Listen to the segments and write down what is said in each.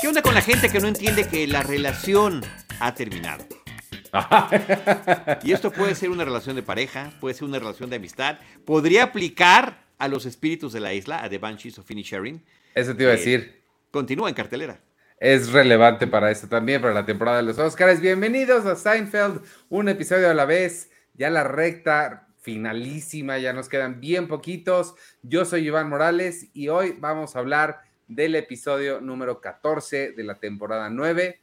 ¿Qué onda con la gente que no entiende que la relación ha terminado? y esto puede ser una relación de pareja, puede ser una relación de amistad, podría aplicar a los espíritus de la isla, a The Banshees of Sharing. Eso te iba a eh, decir. Continúa en cartelera. Es relevante para esto también, para la temporada de los Oscars. Bienvenidos a Seinfeld, un episodio a la vez, ya la recta finalísima, ya nos quedan bien poquitos. Yo soy Iván Morales y hoy vamos a hablar del episodio número 14 de la temporada 9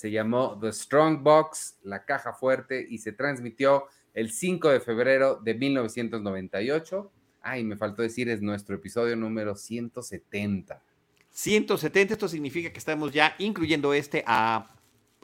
se llamó The Strong Box, la caja fuerte, y se transmitió el 5 de febrero de 1998. Ay, me faltó decir, es nuestro episodio número 170. 170, esto significa que estamos ya incluyendo este a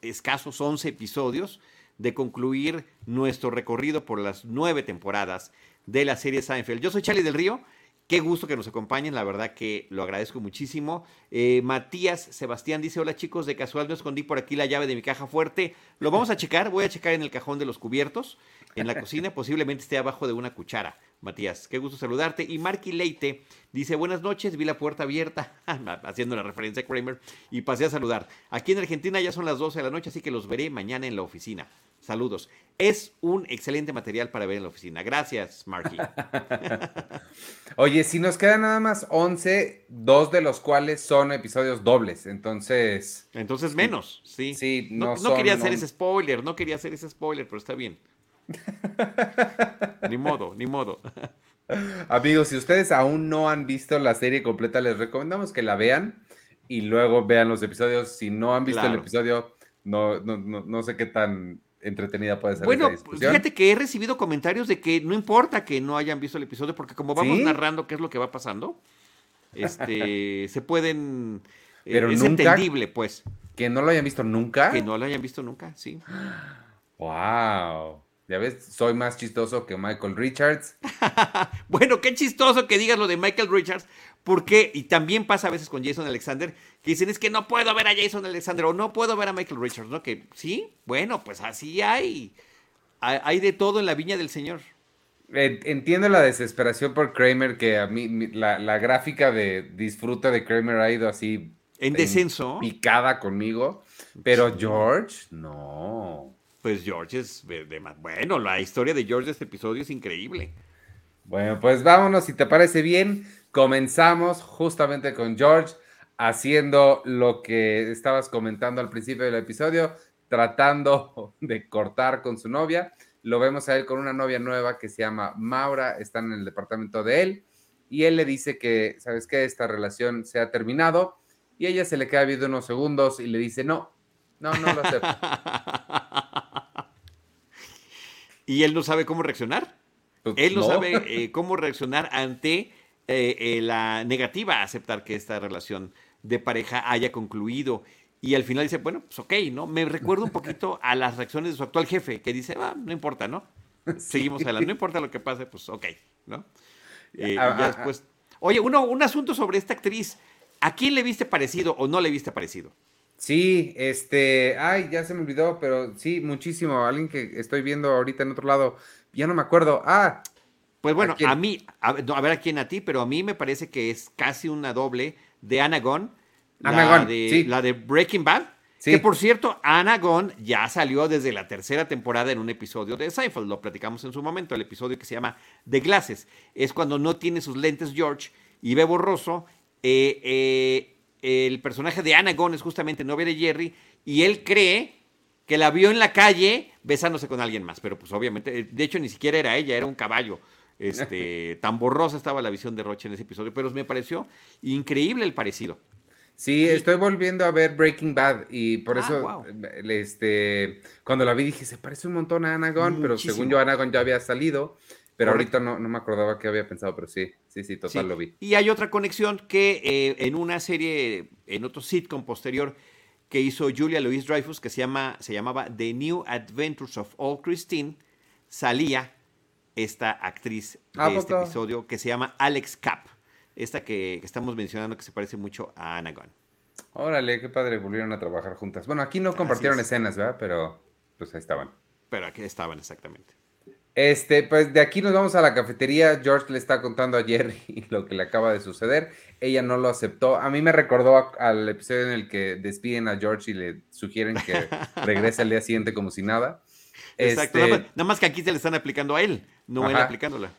escasos 11 episodios de concluir nuestro recorrido por las nueve temporadas de la serie Seinfeld. Yo soy Charlie del Río Qué gusto que nos acompañen, la verdad que lo agradezco muchísimo. Eh, Matías Sebastián dice, hola chicos, de casual no escondí por aquí la llave de mi caja fuerte. Lo vamos a checar, voy a checar en el cajón de los cubiertos, en la cocina, posiblemente esté abajo de una cuchara. Matías, qué gusto saludarte. Y Marky Leite dice, buenas noches, vi la puerta abierta, haciendo la referencia a Kramer, y pasé a saludar. Aquí en Argentina ya son las 12 de la noche, así que los veré mañana en la oficina. Saludos. Es un excelente material para ver en la oficina. Gracias, Marky. Oye, si nos quedan nada más 11, dos de los cuales son episodios dobles, entonces... Entonces menos, sí. Sí, no, no, quería hacer ese spoiler, no quería hacer ese spoiler, pero está bien. ni modo, ni modo. Amigos, si ustedes aún no han visto la serie completa, les recomendamos que la vean y luego vean los episodios. Si no han visto el episodio, no, no, no sé qué tan entretenida puede ser. Bueno, fíjate que he recibido comentarios de que no importa que no hayan visto el episodio, porque como vamos narrando qué es lo que va pasando, este, se pueden. Eh, Pero es entendible, pues. Que no lo hayan visto nunca. Que no lo hayan visto nunca, sí. Wow. Ya ves, soy más chistoso que Michael Richards. bueno, qué chistoso que digas lo de Michael Richards, porque, y también pasa a veces con Jason Alexander, que dicen es que no puedo ver a Jason Alexander o no puedo ver a Michael Richards, ¿no? Que sí, bueno, pues así hay. Hay de todo en la viña del Señor. Entiendo la desesperación por Kramer, que a mí la, la gráfica de disfruta de Kramer ha ido así. En descenso. Picada conmigo, pero George, no pues George es de, más. Bueno, la historia de George de este episodio es increíble. Bueno, pues vámonos, si te parece bien, comenzamos justamente con George haciendo lo que estabas comentando al principio del episodio, tratando de cortar con su novia. Lo vemos a él con una novia nueva que se llama Maura, están en el departamento de él, y él le dice que, ¿sabes qué? Esta relación se ha terminado, y ella se le queda viendo unos segundos y le dice, no, no, no lo acepto. y él no sabe cómo reaccionar. Pues, él no, sabe eh, cómo reaccionar ante eh, eh, la negativa a aceptar que esta relación de pareja haya concluido. Y al final dice, bueno, pues ok, ¿no? Me recuerda un poquito a las reacciones de su actual jefe, que dice, ah, no importa, ¿no? Seguimos adelante, no importa lo que pase, pues ok, ¿no? y ah, ya ah, después... Oye, uno, un asunto sobre esta actriz. ¿A quién le viste parecido o no le viste parecido? Sí, este, ay, ya se me olvidó, pero sí, muchísimo. Alguien que estoy viendo ahorita en otro lado, ya no me acuerdo. Ah, pues bueno, a, mí, a, ver a quién a ti, pero a mí me parece que es casi una doble de Anagon, la, de, sí. la de Breaking Bad. Que por cierto, Anagon ya salió desde la tercera temporada en un episodio de Seinfeld, lo platicamos en su momento, el episodio que se llama The Glasses. Es cuando no tiene sus lentes George y ve borroso. Eh, eh, el personaje de Ana es justamente novia de Jerry y él cree que la vio en la calle besándose con alguien más, pero pues obviamente, de hecho ni siquiera era ella, era un caballo. Este, tan borrosa estaba la visión de Roche en ese episodio, pero me pareció increíble el parecido. Sí, estoy volviendo a ver Breaking Bad y por ah, eso este, cuando la vi dije, se parece un montón a Anagon, pero según yo Anagon ya había salido. Pero ahorita no, me acordaba qué había pensado, pero sí, sí, sí, total lo vi. Y hay otra conexión que eh, en una serie, en otro sitcom posterior que hizo Julia Louise Dreyfus, que se, llama, se llamaba The New Adventures of All Christine, salía esta actriz de este episodio que se llama Alex Kapp, esta que, estamos mencionando que se parece mucho a Anagon. Órale, qué padre, volvieron a trabajar juntas. Bueno, aquí no compartieron escenas, ¿verdad? Pero pues ahí estaban. Pero aquí estaban, exactamente. Este, pues de aquí nos vamos a la cafetería. George le está contando a Jerry lo que le acaba de suceder. Ella no lo aceptó. A mí me recordó al episodio en el que despiden a George y le sugieren que regrese al día siguiente como si nada. Exacto. Este nada, más, que aquí se le están aplicando a él, no él aplicándola.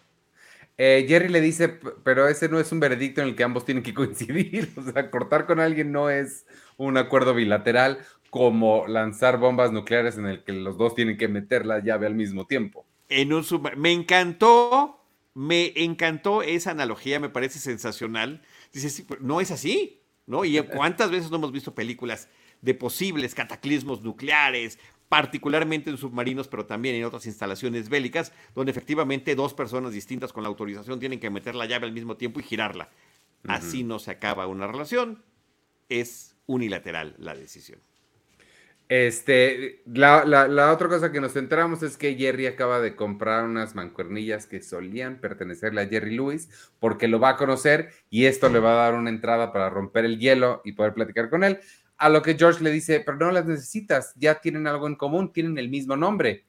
Eh, Jerry le dice, pero ese no es un veredicto en el que ambos tienen que coincidir. O sea, cortar con alguien no es un acuerdo bilateral como lanzar bombas nucleares en el que los dos tienen que meter la llave al mismo tiempo en un Me encantó, me encantó esa analogía, me parece sensacional. Dices, no es así, ¿no? Y cuántas veces no hemos visto películas de posibles cataclismos nucleares, particularmente en submarinos, pero también en otras instalaciones bélicas, donde efectivamente dos personas distintas con la autorización tienen que meter la llave al mismo tiempo y girarla. Así no se acaba una relación, es unilateral la decisión. Este, la, otra cosa que nos enteramos es que Jerry acaba de comprar unas mancuernillas que solían pertenecerle a Jerry Lewis porque lo va a conocer y esto le va a dar una entrada para romper el hielo y poder platicar con él. A lo que George le dice, pero no las necesitas, ya tienen algo en común, tienen el mismo nombre,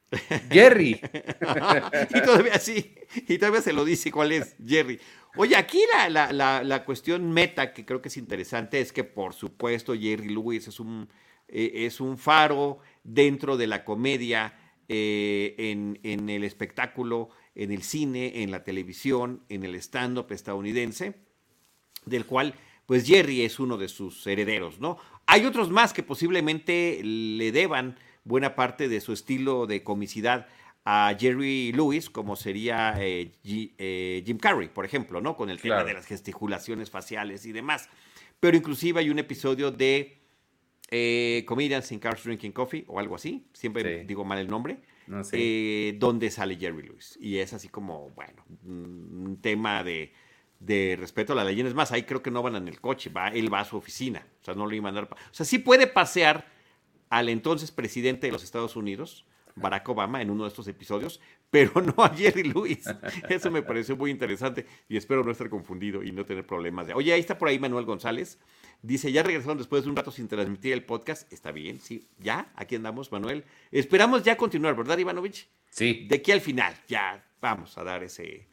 Jerry. y todavía sí, y todavía se lo dice cuál es, Jerry. Oye, aquí la, la cuestión meta que creo que es interesante es que por supuesto Jerry Lewis es un eh, es un faro dentro de la comedia, eh, en, el espectáculo, en el cine, en la televisión, en el stand-up estadounidense, del cual pues Jerry es uno de sus herederos, ¿no? Hay otros más que posiblemente le deban buena parte de su estilo de comicidad a Jerry Lewis, como sería eh, Jim Carrey, por ejemplo, ¿no? Con el tema de las gesticulaciones faciales y demás. Pero inclusive hay un episodio de eh, Comedians in Cars Drinking Coffee o algo así, siempre digo mal el nombre, eh, donde sale Jerry Lewis. Y es así como, bueno, un tema de, respeto a la leyenda. Es más, ahí creo que no van en el coche, va, él va a su oficina, o sea, no lo iban a dar. O sea, sí puede pasear al entonces presidente de los Estados Unidos, Barack Obama, en uno de estos episodios, pero no a Jerry Lewis. Eso me pareció muy interesante y espero no estar confundido y no tener problemas. De... Oye, ahí está por ahí Manuel González. Dice, ya regresaron después de un rato sin transmitir el podcast. Está bien, sí. Ya, aquí andamos, Manuel. Esperamos ya continuar, ¿verdad, Ivanovich? Sí. De aquí al final, ya vamos a dar ese,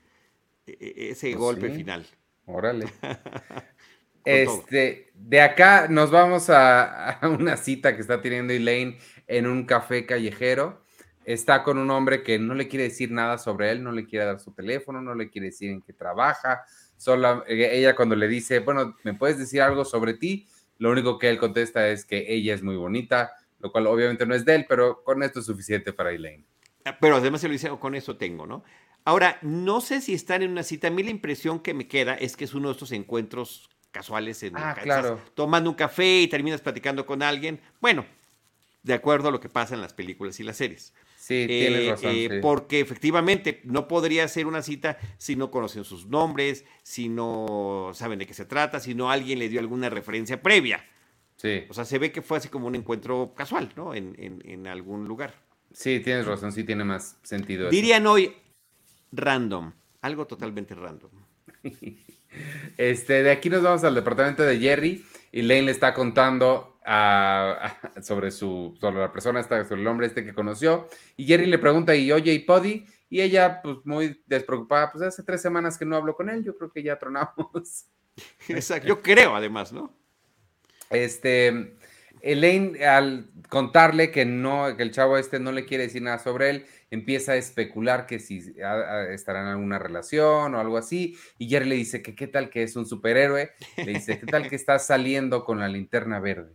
ese pues golpe final. Órale. este, de acá nos vamos a, a, una cita que está teniendo Elaine en un café callejero. Está con un hombre que no le quiere decir nada sobre él, no le quiere dar su teléfono, no le quiere decir en qué trabaja, Solo, eh, ella cuando le dice, bueno, ¿me puedes decir algo sobre ti? Lo único que él contesta es que ella es muy bonita, lo cual obviamente no es de él, pero con esto es suficiente para Elaine. Ah, pero además se lo dice, oh, con eso tengo, ¿no? Ahora, no sé si están en una cita. A mí la impresión que me queda es que es uno de estos encuentros casuales en ah, claro. tomando un café y terminas platicando con alguien. Bueno, de acuerdo a lo que pasa en las películas y las series. Sí, tienes eh, razón. Eh, porque efectivamente no podría ser una cita si no conocen sus nombres, si no saben de qué se trata, si no alguien le dio alguna referencia previa. Sí. O sea, se ve que fue así como un encuentro casual, ¿no? En, en, algún lugar. Sí, tienes razón, sí tiene más sentido. Dirían hoy random, algo totalmente random. Este, de aquí nos vamos al departamento de Jerry y Lane le está contando sobre, su, sobre la persona, esta, sobre el hombre este que conoció. Y Jerry le pregunta, y oye, ¿y Poddy? Y ella, pues muy despreocupada, pues hace tres semanas que no hablo con él, yo creo que ya tronamos. Exacto, yo creo además, ¿no? Este, Elaine, al contarle que no, que el chavo este no le quiere decir nada sobre él, empieza a especular que si estará en alguna relación o algo así, y Jerry le dice que qué tal que es un superhéroe, le dice, ¿qué tal que está saliendo con la linterna verde?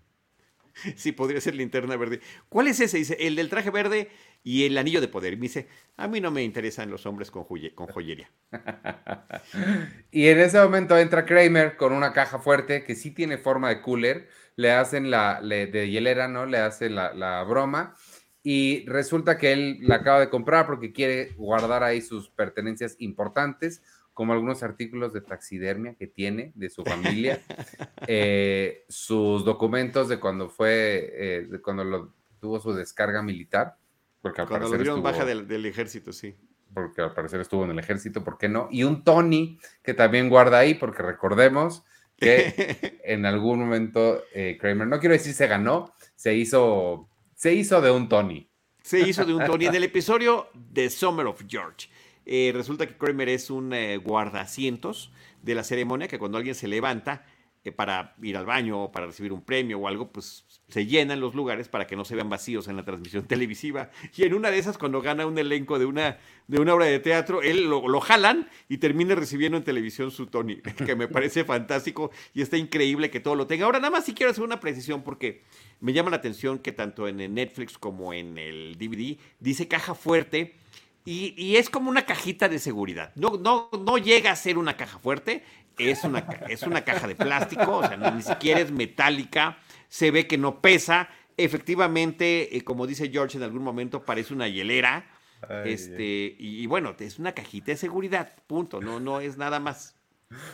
Sí, podría ser linterna verde. ¿Cuál es ese? Dice, el del traje verde y el anillo de poder. me dice, a mí no me interesan los hombres con, con joyería. y en ese momento entra Kramer con una caja fuerte que sí tiene forma de cooler. Le hacen la, de hielera, ¿no? Le hacen la, la broma. Y resulta que él la acaba de comprar porque quiere guardar ahí sus pertenencias importantes como algunos artículos de taxidermia que tiene de su familia, eh, sus documentos de cuando fue, eh, de cuando lo, tuvo su descarga militar. Porque al cuando parecer lo dieron baja del, ejército, sí. Porque al parecer estuvo en el ejército, ¿por qué no? Y un Tony que también guarda ahí, porque recordemos que en algún momento eh, Kramer, no quiero decir se ganó, se hizo, se hizo de un Tony. Se hizo de un Tony en el episodio The Summer of George. Eh, resulta que Kramer es un eh, guardacientos de la ceremonia que cuando alguien se levanta eh, para ir al baño o para recibir un premio o algo, pues se llenan los lugares para que no se vean vacíos en la transmisión televisiva. Y en una de esas, cuando gana un elenco de una, de una obra de teatro, él lo, lo jalan y termina recibiendo en televisión su Tony, que me parece fantástico y está increíble que todo lo tenga. Ahora, nada más si quiero hacer una precisión porque me llama la atención que tanto en Netflix como en el DVD dice caja fuerte. Y, y, es como una cajita de seguridad. No, no, no llega a ser una caja fuerte, es una, es una caja de plástico, o sea, ni siquiera es metálica, se ve que no pesa. Efectivamente, eh, como dice George en algún momento, parece una hielera. Ay, este, y, y, bueno, es una cajita de seguridad, punto, no, no es nada más.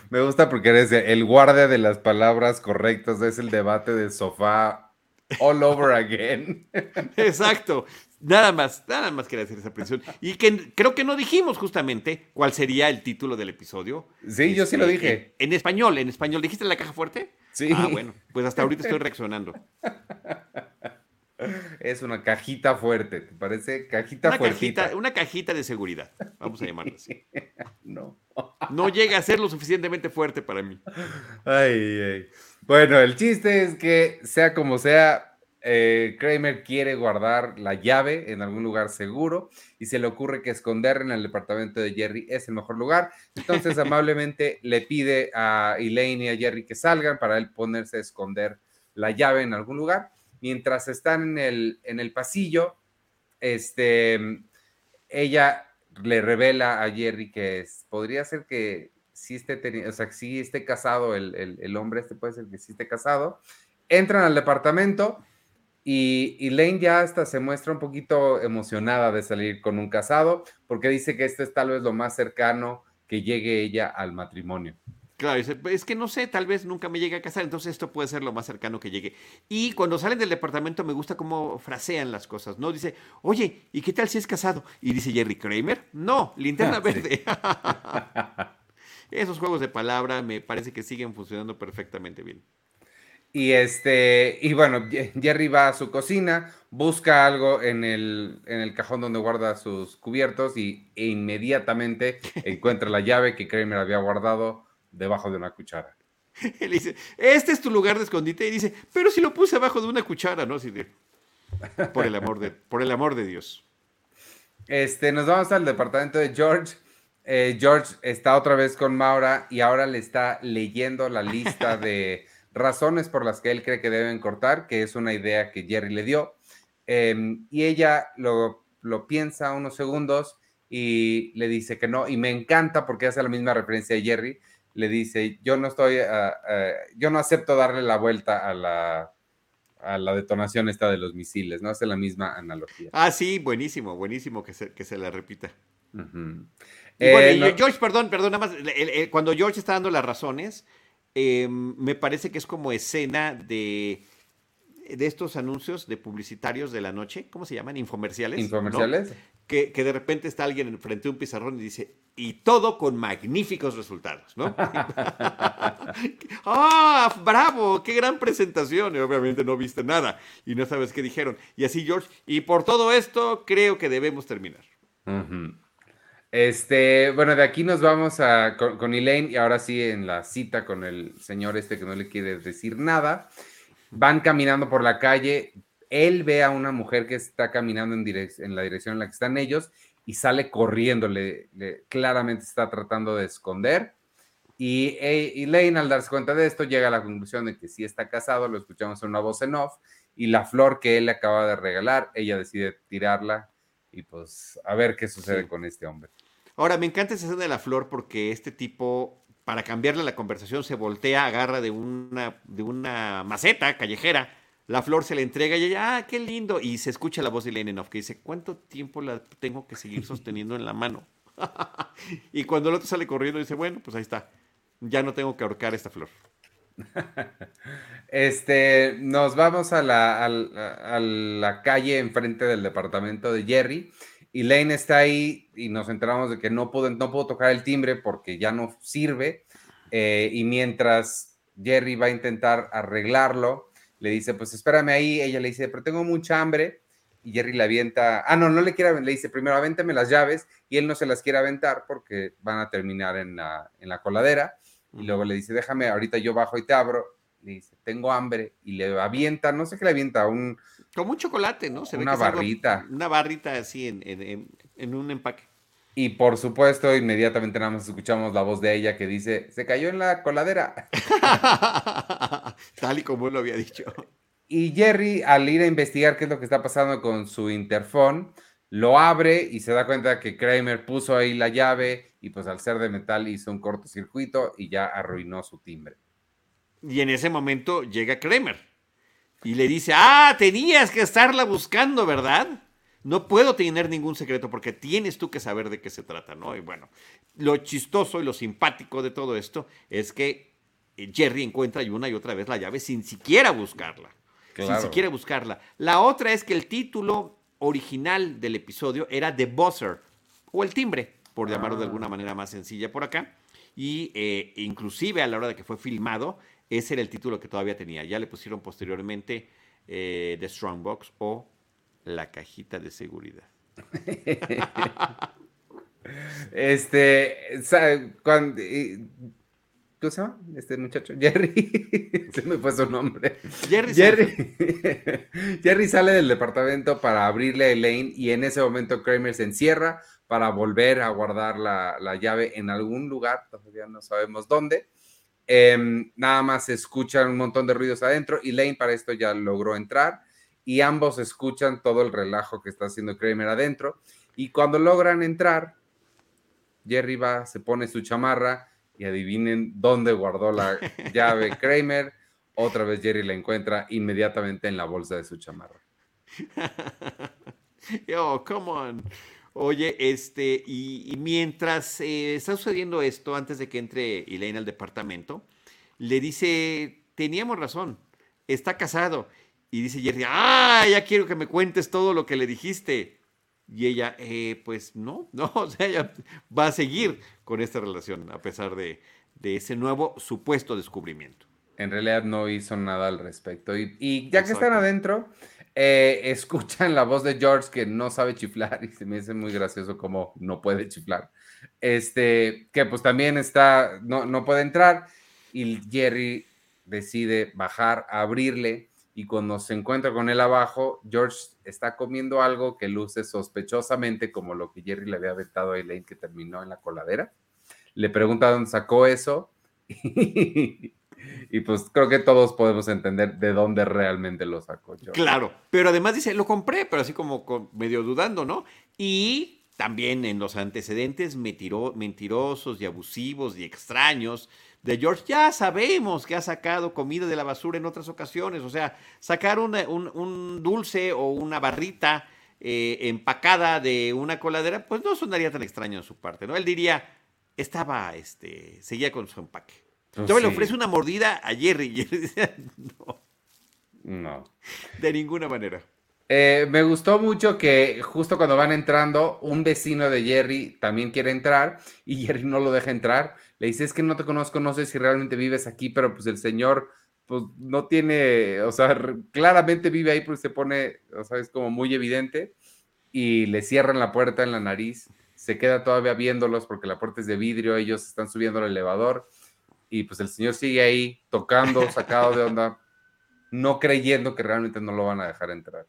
Me gusta porque eres el guardia de las palabras correctas, es el debate del sofá all over again. Exacto. Nada más, nada más quería hacer esa precisión. Y que creo que no dijimos justamente cuál sería el título del episodio. Sí, este, yo sí lo dije. En, en, español, en español. ¿Dijiste la caja fuerte? Sí. Ah, bueno, pues hasta ahorita estoy reaccionando. Es una cajita fuerte, ¿te parece? Cajita una fuertita. Cajita, una cajita de seguridad, vamos a llamarlo así. No. No llega a ser lo suficientemente fuerte para mí. Ay, ay. Bueno, el chiste es que, sea como sea, eh, Kramer quiere guardar la llave en algún lugar seguro y se le ocurre que esconderla en el departamento de Jerry es el mejor lugar. Entonces, amablemente le pide a Elaine y a Jerry que salgan para él ponerse a esconder la llave en algún lugar. Mientras están en el, en el pasillo, este, ella le revela a Jerry que es, podría ser que sí esté, o sea, sí esté casado el, el, el hombre, este puede ser que sí esté casado. Entran al departamento y Elaine ya hasta se muestra un poquito emocionada de salir con un casado, porque dice que este es tal vez lo más cercano que llegue ella al matrimonio. Claro, es que no sé, tal vez nunca me llegue a casar, entonces esto puede ser lo más cercano que llegue. Y cuando salen del departamento me gusta cómo frasean las cosas, ¿no? Dice, oye, ¿y qué tal si es casado? Y dice Jerry Kramer, no, linterna verde. Esos juegos de palabra me parece que siguen funcionando perfectamente bien. Y este, y bueno, Jerry va a su cocina, busca algo en el, en el cajón donde guarda sus cubiertos y e inmediatamente encuentra la llave que Kramer había guardado debajo de una cuchara. Él dice, este es tu lugar de escondite. Y dice, pero si lo puse abajo de una cuchara, ¿no? Así de, por el amor de, por el amor de Dios. Este, nos vamos al departamento de George. Eh, George está otra vez con Maura y ahora le está leyendo la lista de razones por las que él cree que deben cortar, que es una idea que Jerry le dio. Eh, y ella lo, lo piensa unos segundos y le dice que no. Y me encanta porque hace la misma referencia a Jerry le dice, yo no estoy, uh, uh, yo no acepto darle la vuelta a la, a la detonación esta de los misiles, ¿no? Hace la misma analogía. Ah, sí, buenísimo, buenísimo que se, que se la repita. Uh -huh. y bueno, eh, no... George, perdón, perdón, nada más, el, el, cuando George está dando las razones, eh, me parece que es como escena de de estos anuncios de publicitarios de la noche, ¿cómo se llaman? Infomerciales. Infomerciales. ¿no? Que, que, de repente está alguien frente a un pizarrón y dice, y todo con magníficos resultados, ¿no? ¡Ah, bravo! ¡Qué gran presentación! Y obviamente no viste nada y no sabes qué dijeron. Y así, George, y por todo esto creo que debemos terminar. Uh -huh. Este, bueno, de aquí nos vamos a, con, con Elaine y ahora sí en la cita con el señor este que no le quiere decir nada. Van caminando por la calle, él ve a una mujer que está caminando en, direc en la dirección en la que están ellos y sale corriendo, le, le claramente está tratando de esconder. Y e, Elaine, al darse cuenta de esto, llega a la conclusión de que sí está casado, lo escuchamos en una voz en off, y la flor que él le acaba de regalar, ella decide tirarla y pues a ver qué sucede sí. con este hombre. Ahora, me encanta esa escena de la flor porque este tipo para cambiarle la conversación, se voltea, agarra de una, de una maceta callejera, la flor se le entrega y ella, ah, qué lindo, y se escucha la voz de Leninoff que dice, ¿cuánto tiempo la tengo que seguir sosteniendo en la mano? y cuando el otro sale corriendo dice, bueno, pues ahí está, ya no tengo que ahorcar esta flor. Este, nos vamos a la, a la calle enfrente del departamento de Jerry y Lane está ahí y nos enteramos de que no puedo, no puedo tocar el timbre porque ya no sirve. Eh, y mientras Jerry va a intentar arreglarlo, le dice, pues espérame ahí. Ella le dice, pero tengo mucha hambre. y Jerry le avienta, ah, no, no le quiere, le dice primero avéntame las llaves y él no se las quiere aventar porque van a terminar en la, en la coladera y luego le dice, déjame, ahorita yo bajo y te abro, le dice, tengo hambre y le avienta, no sé qué le avienta, un... Como un chocolate, ¿no? una barrita. una barrita así en, en un empaque. Y por supuesto, inmediatamente nada más escuchamos la voz de ella que dice, se cayó en la coladera. Tal y como él lo había dicho. Y Jerry, al ir a investigar qué es lo que está pasando con su interfón, lo abre y se da cuenta que Kramer puso ahí la llave y pues al ser de metal hizo un cortocircuito y ya arruinó su timbre. Y en ese momento llega Kramer y le dice, ah, tenías que estarla buscando, ¿verdad? No puedo tener ningún secreto porque tienes tú que saber de qué se trata, ¿no? Y bueno, lo chistoso y lo simpático de todo esto es que Jerry encuentra una y otra vez la llave sin siquiera buscarla si se quiere buscarla. La otra es que el título original del episodio era The Buzzer, o el timbre, por llamarlo de ah. alguna manera más sencilla por acá. Y eh, inclusive a la hora de que fue filmado, ese era el título que todavía tenía. Ya le pusieron posteriormente eh, The Strongbox o La cajita de seguridad. este, cuando, ¿Cómo se llama este muchacho? Jerry. se me fue su nombre. Jerry. Jerry. Jerry sale del departamento para abrirle a Elaine y en ese momento Kramer se encierra para volver a guardar la, llave en algún lugar, todavía no sabemos dónde. Em, nada más se escuchan un montón de ruidos adentro y Elaine para esto ya logró entrar y ambos escuchan todo el relajo que está haciendo Kramer adentro y cuando logran entrar, Jerry va, se pone su chamarra y adivinen dónde guardó la llave Kramer. Otra vez Jerry la encuentra inmediatamente en la bolsa de su chamarra. oh, come on. Oye, este, y, mientras eh, está sucediendo esto, antes de que entre Elaine al departamento, le dice, teníamos razón, está casado. Y dice Jerry, ah, ya quiero que me cuentes todo lo que le dijiste. Y ella, eh, pues no, no, o sea, ella va a seguir con esta relación a pesar de, ese nuevo supuesto descubrimiento. En realidad no hizo nada al respecto. Y, ya que están adentro, eh, escuchan la voz de George que no sabe chiflar y se me hace muy gracioso como no puede chiflar. Este, que pues también está, no, no puede entrar y Jerry decide bajar a abrirle y cuando se encuentra con él abajo, George está comiendo algo que luce sospechosamente como lo que Jerry le había aventado a Elaine que terminó en la coladera. Le pregunta dónde sacó eso pues creo que todos podemos entender de dónde realmente lo sacó. Claro, pero además dice, lo compré, pero así como medio dudando, ¿no? Y también en los antecedentes mentirosos y abusivos y extraños de George, ya sabemos que ha sacado comida de la basura en otras ocasiones. O sea, sacar un, dulce o una barrita eh, empacada de una coladera, pues no sonaría tan extraño en su parte, ¿no? Él diría, estaba, este, seguía con su empaque. Entonces pues le ofrece una mordida a Jerry no. No. De ninguna manera. Eh, me gustó mucho que justo cuando van entrando, un vecino de Jerry también quiere entrar y Jerry no lo deja entrar le dice, es que no te conozco, no sé si realmente vives aquí, pero pues el señor, pues no tiene, o sea, claramente vive ahí porque se pone, o sea, es como muy evidente, y le cierran la puerta en la nariz, se queda todavía viéndolos porque la puerta es de vidrio, ellos están subiendo al elevador, y pues el señor sigue ahí tocando, sacado de onda, no creyendo que realmente no lo van a dejar entrar.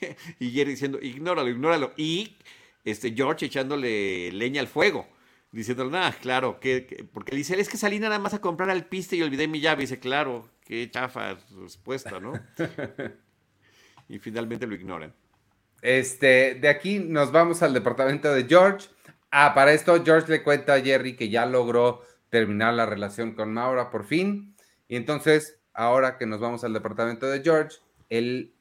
Y Jerry diciendo, ignóralo, ignóralo. Y este George echándole leña al fuego diciendo, nada, claro, que, porque dice, es que salí nada más a comprar al piste y olvidé mi llave. Y dice, claro, qué chafa respuesta, ¿no? y finalmente lo ignoran. Este, de aquí nos vamos al departamento de George. Ah, para esto George le cuenta a Jerry que ya logró terminar la relación con Maura por fin. Y entonces, ahora que nos vamos al departamento de George, él,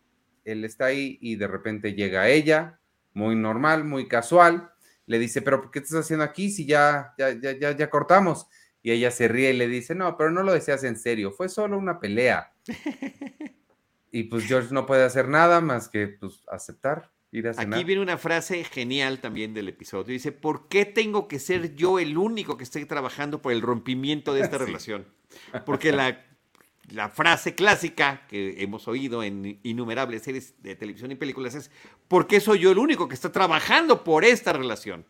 él está ahí y de repente llega ella, muy normal, muy casual le dice, pero ¿por qué estás haciendo aquí si ya, ya, ya, ya, cortamos? Y ella se ríe y le dice, no, pero no lo deseas en serio, fue solo una pelea. y pues George no puede hacer nada más que pues, aceptar. Ir a cenar. Aquí viene una frase genial también del episodio. Dice, ¿por qué tengo que ser yo el único que esté trabajando por el rompimiento de esta relación? Porque la la frase clásica que hemos oído en innumerables series de televisión y películas es, ¿por qué soy yo el único que está trabajando por esta relación?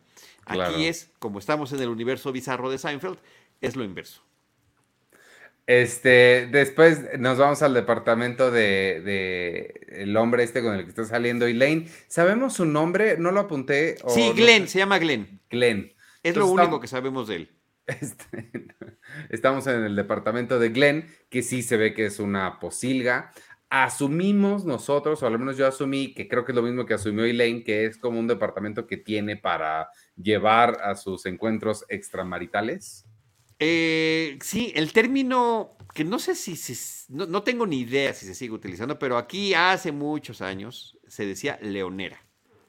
Aquí es, como estamos en el universo bizarro de Seinfeld, es lo inverso. Este, después nos vamos al departamento de, el hombre este con el que está saliendo Elaine. ¿Sabemos su nombre? No lo apunté. sí, Glenn, se llama Glenn. Glenn. Es lo único que sabemos de él. Este, estamos en el departamento de Glenn, que sí se ve que es una posilga. Asumimos nosotros, o al menos yo asumí, que creo que es lo mismo que asumió Elaine, que es como un departamento que tiene para llevar a sus encuentros extramaritales. Eh, sí, el término que no sé si, no, tengo ni idea si se sigue utilizando, pero aquí hace muchos años se decía leonera.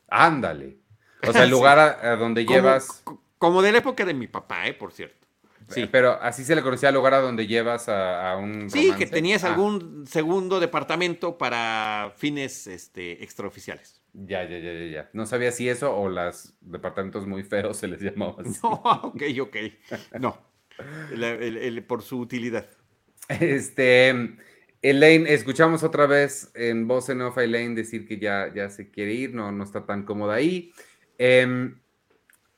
Ándale. O sea, el lugar a, donde llevas. Como de la época de mi papá, ¿eh? por cierto. Sí. Pero así se le conocía al lugar a donde llevas a, un. Sí, que tenías ah. algún segundo departamento para fines este, extraoficiales. Ya, ya, ya, ya, ya. No sabía si eso o los departamentos muy feos se les llamaba así. No, ok, ok. No por su utilidad. Este, Elaine, escuchamos otra vez en voz en off a Elaine decir que ya, ya se quiere ir, no, no está tan cómoda ahí. Em,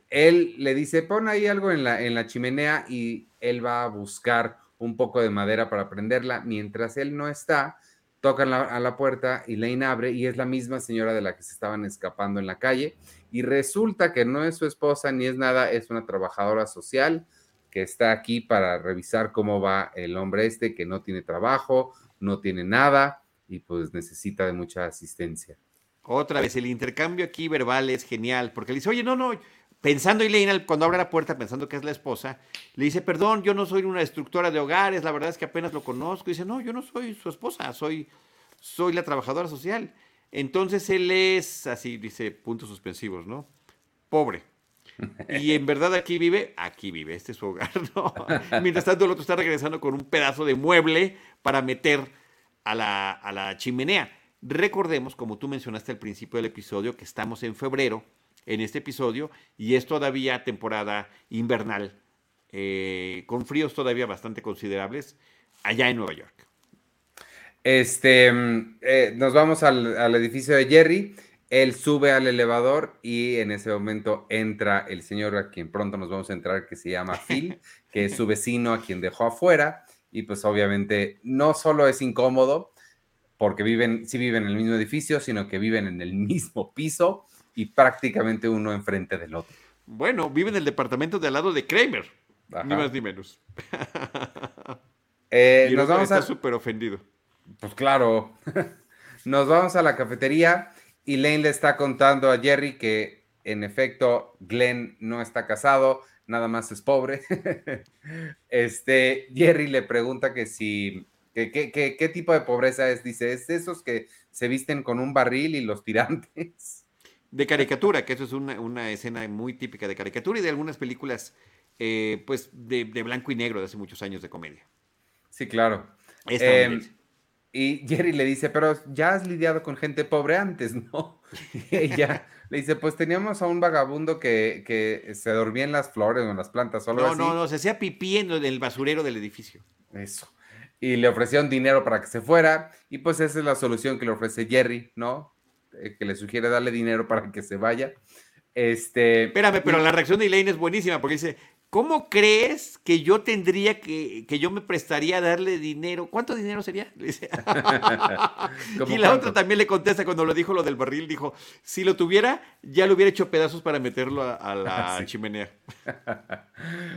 él le dice, pon ahí algo en la, en la chimenea y él va a buscar un poco de madera para prenderla. Mientras él no está, tocan a la puerta y Elaine abre y es la misma señora de la que se estaban escapando en la calle. Y resulta que no es su esposa ni es nada, es una trabajadora social que está aquí para revisar cómo va el hombre este que no tiene trabajo, no tiene nada y pues necesita de mucha asistencia. Otra vez, el intercambio aquí verbal es genial, porque le dice, oye, no, no, pensando Elaine, cuando abre la puerta, pensando que es la esposa, le dice, perdón, yo no soy una destructora de hogares, la verdad es que apenas lo conozco. Y dice, no, yo no soy su esposa, soy, soy la trabajadora social. Entonces él es, así dice, puntos suspensivos, ¿no? Pobre. Y en verdad aquí vive, aquí vive, este es su hogar, ¿no? Mientras tanto el otro está regresando con un pedazo de mueble para meter a la, a la chimenea. Recordemos, como tú mencionaste al principio del episodio, que estamos en febrero en este episodio y es todavía temporada invernal, eh, con fríos todavía bastante considerables allá en Nueva York. Este, mm, eh, nos vamos al, al edificio de Jerry. Él sube al elevador y en ese momento entra el señor a quien pronto nos vamos a entrar, que se llama Phil, que es su vecino a quien dejó afuera. Y pues obviamente no solo es incómodo, porque viven, sí viven en el mismo edificio, sino que viven en el mismo piso y prácticamente uno enfrente del otro. Bueno, vive en el departamento de al lado de Kramer, ni más ni menos. Eh, nos vamos está súper ofendido. Pues claro. nos vamos a la cafetería y Lane le está contando a Jerry que en efecto Glenn no está casado, nada más es pobre. este, Jerry le pregunta que si, qué tipo de pobreza es. Dice, es esos que se visten con un barril y los tirantes. De caricatura, que eso es una, escena muy típica de caricatura y de algunas películas, eh, pues, de, blanco y negro de hace muchos años de comedia. Sí, claro. Esta y Jerry le dice, pero ya has lidiado con gente pobre antes, ¿no? Y ella le dice, pues teníamos a un vagabundo que, se dormía en las flores o en las plantas, solo No, no, no, se hacía pipí en el basurero del edificio. Eso. Y le ofrecieron dinero para que se fuera, y pues esa es la solución que le ofrece Jerry, ¿no? Eh, que le sugiere darle dinero para que se vaya. Este. Espérame, pero la reacción de Elaine es buenísima porque dice: ¿Cómo crees que yo tendría que, que yo me prestaría a darle dinero? ¿Cuánto dinero sería? y la otra también le contesta cuando lo dijo lo del barril, dijo, si lo tuviera, ya lo hubiera hecho pedazos para meterlo a, la chimenea.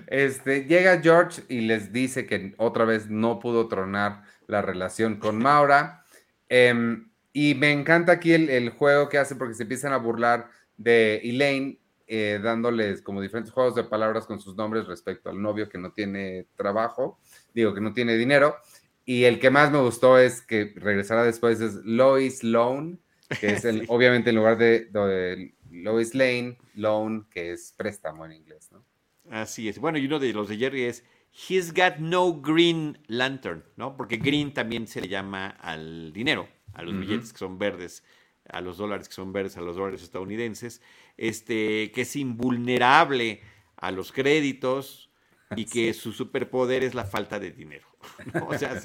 Este, llega George y les dice que otra vez no pudo tronar la relación con Maura. Em, y me encanta aquí el, el juego que hace porque se empiezan a burlar de Elaine eh, dándoles como diferentes juegos de palabras con sus nombres respecto al novio que no tiene trabajo, digo que no tiene dinero. Y el que más me gustó es que regresará después es Lois Loan, que es el, obviamente en lugar de, Lois Lane, Loan, que es préstamo en inglés, ¿no? Así es. Bueno, y uno de los de Jerry es He's got no green lantern, ¿no? Porque green también se le llama al dinero, a los billetes que son verdes, a los dólares que son verdes, a los dólares estadounidenses este, que es invulnerable a los créditos y que su superpoder es la falta de dinero. O sea,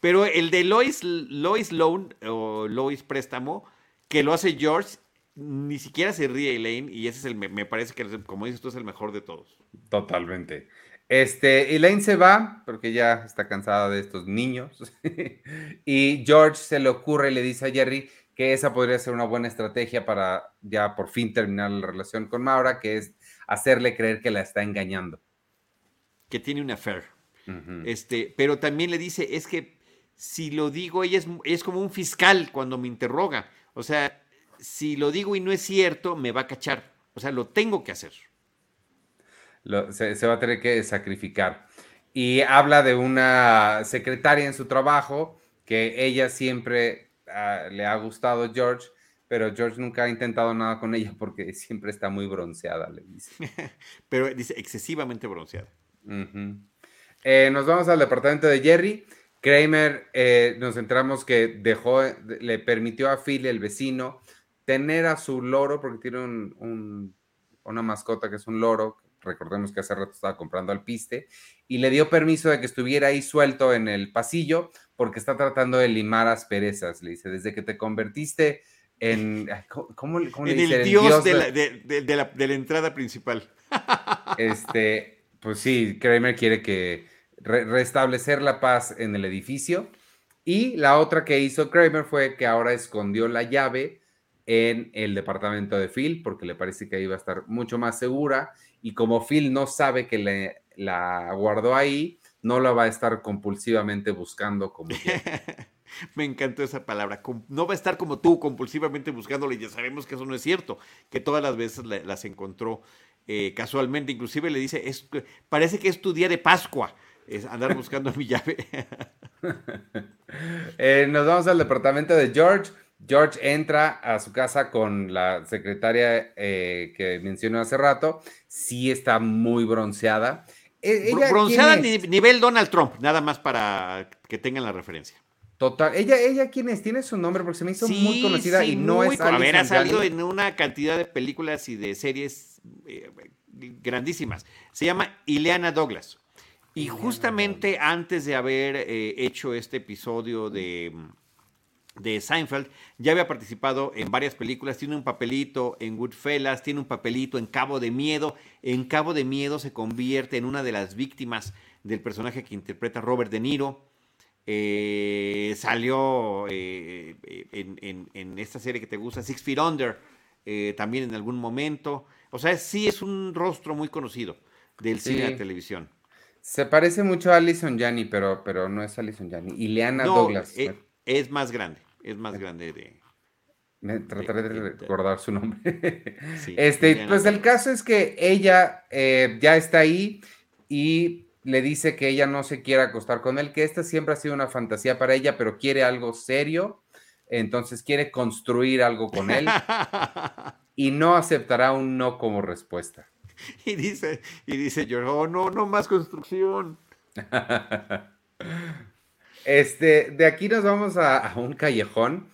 Pero el de Lois, Lois Loan o Lois Préstamo, que lo hace George, ni siquiera se ríe Elaine y ese es el, me parece que, como dices tú, es el mejor de todos. Totalmente. Este, Elaine se va porque ya está cansada de estos niños y George se le ocurre y le dice a Jerry que esa podría ser una buena estrategia para ya por fin terminar la relación con Maura, que es hacerle creer que la está engañando. Que tiene una affair. este, pero también le dice, es que si lo digo, ella es, es como un fiscal cuando me interroga. O sea, si lo digo y no es cierto, me va a cachar. O sea, lo tengo que hacer. se, va a tener que sacrificar. Y habla de una secretaria en su trabajo que ella siempre le ha gustado George, pero George nunca ha intentado nada con ella porque siempre está muy bronceada, le dice. pero dice excesivamente bronceada. Eh, nos vamos al departamento de Jerry. Kramer, eh, nos enteramos que dejó, le permitió a Phil, el vecino, tener a su loro, porque tiene un, una mascota que es un loro, recordemos que hace rato estaba comprando al piste, y le dio permiso de que estuviera ahí suelto en el pasillo, porque está tratando de limar asperezas, le dice, desde que te convertiste en... ¿Cómo, le dice? el dios, de, la, de, la, entrada principal. Este, pues sí, Kramer quiere que restablecer la paz en el edificio. Y la otra que hizo Kramer fue que ahora escondió la llave en el departamento de Phil porque le parece que ahí va a estar mucho más segura y como Phil no sabe que le, la guardó ahí, no la va a estar compulsivamente buscando como Me encantó esa palabra. No va a estar como tú compulsivamente buscándole. Ya sabemos que eso no es cierto, que todas las veces las encontró eh, casualmente. Inclusive le dice, es, parece que es tu día de Pascua es andar buscando mi llave. Eh, nos vamos al departamento de George. George entra a su casa con la secretaria eh, que mencionó hace rato. Sí está muy bronceada. E, bronceada nivel Donald Trump, nada más para que tengan la referencia. Total. ¿Ella, ella quién es? Tiene su nombre porque se me hizo muy conocida y no es A ver, ha salido en una cantidad de películas y de series eh, grandísimas. Se llama Ileana Douglas. Y justamente antes de haber eh, hecho este episodio de, de Seinfeld, ya había participado en varias películas, tiene un papelito en Goodfellas, tiene un papelito en Cabo de Miedo. En Cabo de Miedo se convierte en una de las víctimas del personaje que interpreta Robert De Niro. Eh, salió eh, en, esta serie que te gusta, Six Feet Under, también en algún momento. O sea, sí es un rostro muy conocido del cine y televisión. Se parece mucho a Alison Janney, pero, pero no es Alison Janney. Ileana Douglas. Eh, es, más grande, es más grande de... Me trataré de, recordar su nombre. este, pues el caso es que ella eh, ya está ahí y le dice que ella no se quiere acostar con él, que esta siempre ha sido una fantasía para ella, pero quiere algo serio, entonces quiere construir algo con él y no aceptará un no como respuesta. Y dice, y dice oh, no, no más construcción. Este, de aquí nos vamos a, un callejón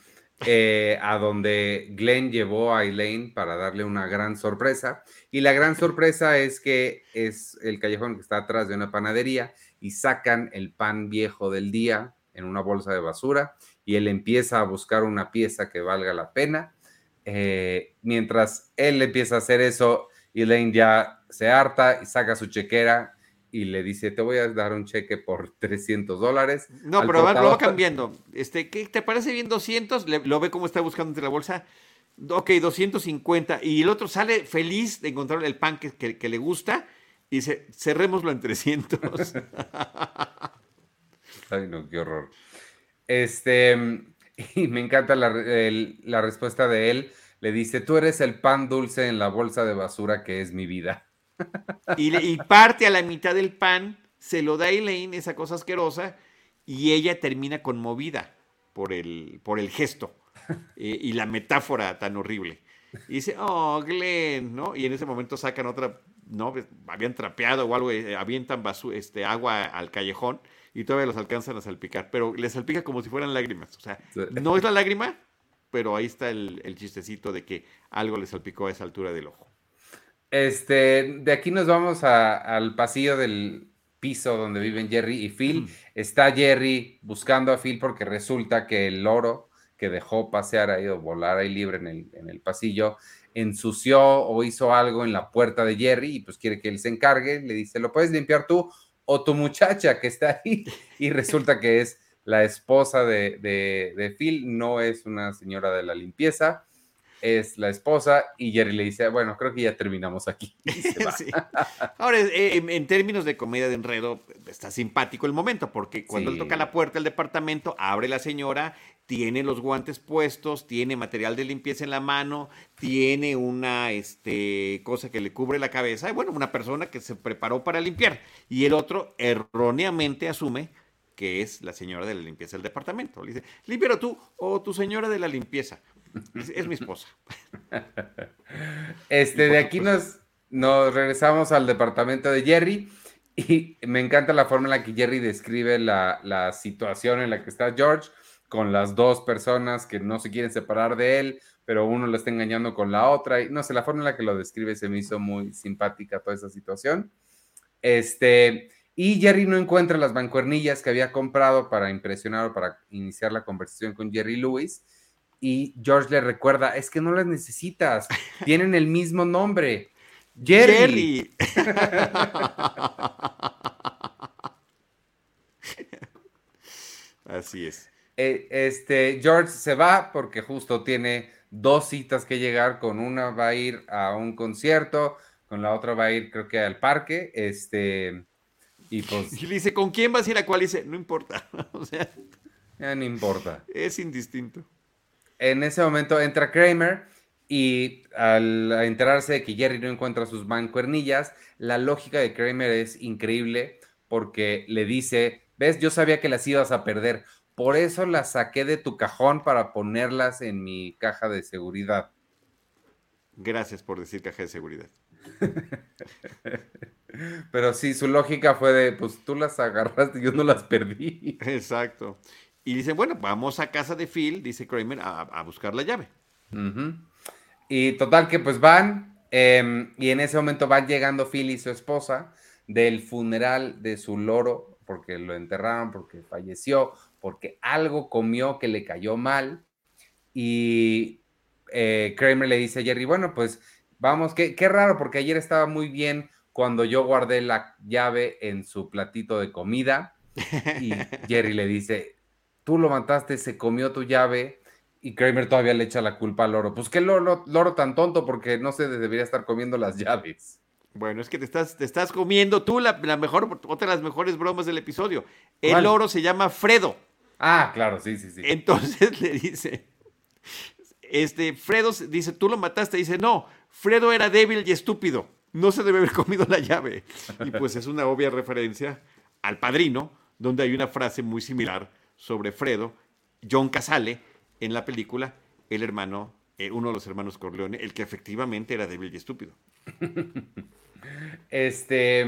eh, a donde Glenn llevó a Elaine para darle una gran sorpresa. Y la gran sorpresa es que es el callejón que está atrás de una panadería y sacan el pan viejo del día en una bolsa de basura y él empieza a buscar una pieza que valga la pena. Eh, mientras él empieza a hacer eso, Elaine ya se harta y saca su chequera y le dice, te voy a dar un cheque por 300 dólares. No, pero lo va cambiando. Este, ¿qué, ¿Te parece bien 200? lo ve como está buscando entre la bolsa. Ok, 250. Y el otro sale feliz de encontrar el pan que, le gusta y dice, cerrémoslo en 300. Ay, no, qué horror. Este, y me encanta la, la respuesta de él le dice, tú eres el pan dulce en la bolsa de basura que es mi vida. Y, parte a la mitad del pan, se lo da a Elaine, esa cosa asquerosa, y ella termina conmovida por el, por el gesto eh, y la metáfora tan horrible. Y dice, oh, Glenn, ¿no? Y en ese momento sacan otra, ¿no? Habían trapeado o algo, eh, avientan este, agua al callejón y todavía los alcanzan a salpicar, pero les salpica como si fueran lágrimas. O sea, no es la lágrima, pero ahí está el, chistecito de que algo le salpicó a esa altura del ojo. Este, de aquí nos vamos al pasillo del, piso donde viven Jerry y Phil. Está Jerry buscando a Phil porque resulta que el loro que dejó pasear ahí o volar ahí libre en el, en el pasillo ensució o hizo algo en la puerta de Jerry y pues quiere que él se encargue. Le dice, ¿lo puedes limpiar tú o tu muchacha que está ahí? Y resulta que es la esposa de, de, de Phil, no es una señora de la limpieza es la esposa y Jerry le dice, bueno, creo que ya terminamos aquí. Ahora, eh, en, términos de comedia de enredo, está simpático el momento, porque cuando él toca la puerta del departamento, abre la señora, tiene los guantes puestos, tiene material de limpieza en la mano, tiene una este, cosa que le cubre la cabeza, y bueno, una persona que se preparó para limpiar, y el otro erróneamente asume que es la señora de la limpieza del departamento. Le dice, límpialo tú o tu señora de la limpieza. Es, mi esposa. Este, de aquí nos, nos regresamos al departamento de Jerry y me encanta la forma en la que Jerry describe la, la situación en la que está George con las dos personas que no se quieren separar de él, pero uno lo está engañando con la otra. Y no sé, la forma en la que lo describe se me hizo muy simpática toda esa situación. Este, y Jerry no encuentra las bancuernillas que había comprado para impresionar o para iniciar la conversación con Jerry Lewis y George le recuerda, es que no las necesitas, tienen el mismo nombre. Jerry. Así es. Eh, este, George se va porque justo tiene dos citas que llegar, con una va a ir a un concierto, con la otra va a ir creo que al parque, este, y pues... Y le dice, ¿con quién vas a ir a cuál? Y dice, no importa, o sea... Ya no importa. Es indistinto en ese momento entra Kramer y al enterarse de que Jerry no encuentra sus mancuernillas, la lógica de Kramer es increíble porque le dice, ves, yo sabía que las ibas a perder, por eso las saqué de tu cajón para ponerlas en mi caja de seguridad. Gracias por decir caja de seguridad. Pero sí, su lógica fue de, pues tú las agarraste, yo no las perdí. Exacto. Y dicen, bueno, vamos a casa de Phil, dice Kramer, a, buscar la llave. Y total que pues van, em, y en ese momento van llegando Phil y su esposa del funeral de su loro, porque lo enterraron, porque falleció, porque algo comió que le cayó mal. Y eh, Kramer le dice a Jerry, bueno, pues vamos, qué, qué raro, porque ayer estaba muy bien cuando yo guardé la llave en su platito de comida. Y Jerry le dice, tú lo mataste, se comió tu llave y Kramer todavía le echa la culpa al loro. Pues qué loro, loro tan tonto porque no se debería estar comiendo las llaves. Bueno, es que te estás, te estás comiendo tú la, mejor, otra de las mejores bromas del episodio. El loro se llama Fredo. Ah, claro, sí, sí, sí. Entonces le dice, este, Fredo dice, tú lo mataste. Dice, no, Fredo era débil y estúpido. No se debe haber comido la llave. Y pues es una obvia referencia al padrino, donde hay una frase muy similar sobre Fredo, John Casale, en la película, el hermano, eh, uno de los hermanos Corleone, el que efectivamente era débil y estúpido. Este,